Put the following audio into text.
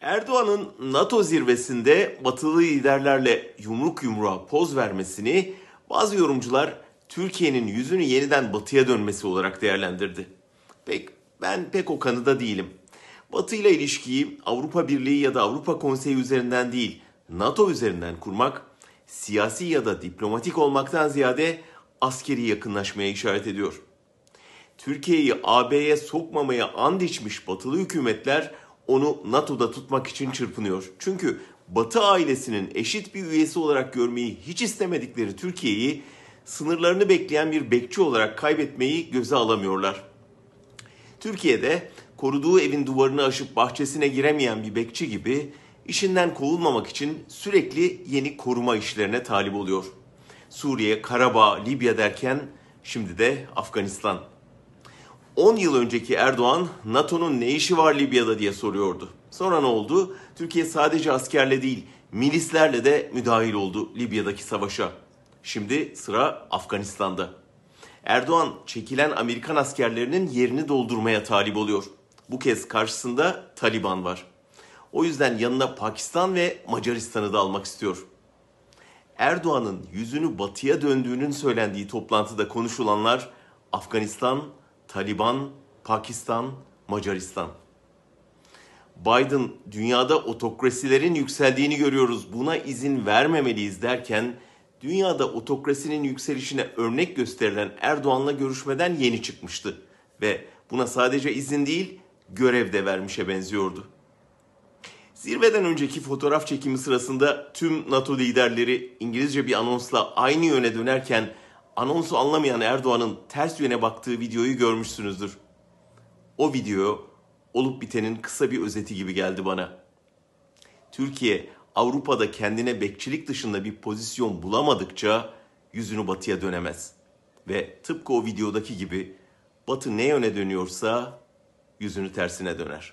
Erdoğan'ın NATO zirvesinde batılı liderlerle yumruk yumruğa poz vermesini bazı yorumcular Türkiye'nin yüzünü yeniden batıya dönmesi olarak değerlendirdi. Pek ben pek o kanıda değilim. Batı ile ilişkiyi Avrupa Birliği ya da Avrupa Konseyi üzerinden değil, NATO üzerinden kurmak siyasi ya da diplomatik olmaktan ziyade askeri yakınlaşmaya işaret ediyor. Türkiye'yi AB'ye sokmamaya and içmiş batılı hükümetler onu NATO'da tutmak için çırpınıyor. Çünkü Batı ailesinin eşit bir üyesi olarak görmeyi hiç istemedikleri Türkiye'yi sınırlarını bekleyen bir bekçi olarak kaybetmeyi göze alamıyorlar. Türkiye'de koruduğu evin duvarını aşıp bahçesine giremeyen bir bekçi gibi işinden kovulmamak için sürekli yeni koruma işlerine talip oluyor. Suriye, Karabağ, Libya derken şimdi de Afganistan. 10 yıl önceki Erdoğan NATO'nun ne işi var Libya'da diye soruyordu. Sonra ne oldu? Türkiye sadece askerle değil milislerle de müdahil oldu Libya'daki savaşa. Şimdi sıra Afganistan'da. Erdoğan çekilen Amerikan askerlerinin yerini doldurmaya talip oluyor. Bu kez karşısında Taliban var. O yüzden yanına Pakistan ve Macaristan'ı da almak istiyor. Erdoğan'ın yüzünü batıya döndüğünün söylendiği toplantıda konuşulanlar Afganistan, Taliban, Pakistan, Macaristan. Biden dünyada otokrasilerin yükseldiğini görüyoruz. Buna izin vermemeliyiz derken dünyada otokrasinin yükselişine örnek gösterilen Erdoğan'la görüşmeden yeni çıkmıştı ve buna sadece izin değil görev de vermişe benziyordu. Zirveden önceki fotoğraf çekimi sırasında tüm NATO liderleri İngilizce bir anonsla aynı yöne dönerken anonsu anlamayan Erdoğan'ın ters yöne baktığı videoyu görmüşsünüzdür. O video olup bitenin kısa bir özeti gibi geldi bana. Türkiye Avrupa'da kendine bekçilik dışında bir pozisyon bulamadıkça yüzünü batıya dönemez. Ve tıpkı o videodaki gibi batı ne yöne dönüyorsa yüzünü tersine döner.